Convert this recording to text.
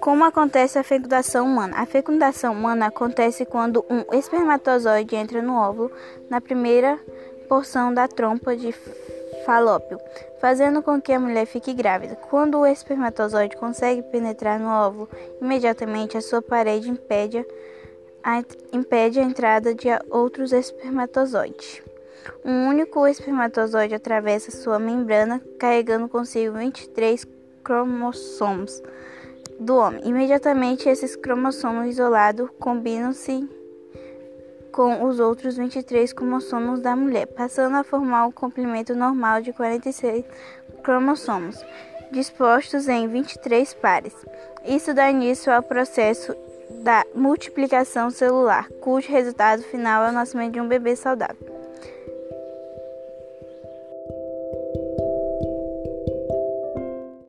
Como acontece a fecundação humana? A fecundação humana acontece quando um espermatozoide entra no óvulo na primeira porção da trompa de falópio, fazendo com que a mulher fique grávida. Quando o espermatozoide consegue penetrar no óvulo, imediatamente a sua parede impede a, impede a entrada de outros espermatozoides. Um único espermatozoide atravessa sua membrana, carregando consigo 23 cromossomos do homem. Imediatamente, esses cromossomos isolados combinam-se com os outros 23 cromossomos da mulher, passando a formar o complemento normal de 46 cromossomos, dispostos em 23 pares. Isso dá início ao processo da multiplicação celular, cujo resultado final é o nascimento de um bebê saudável.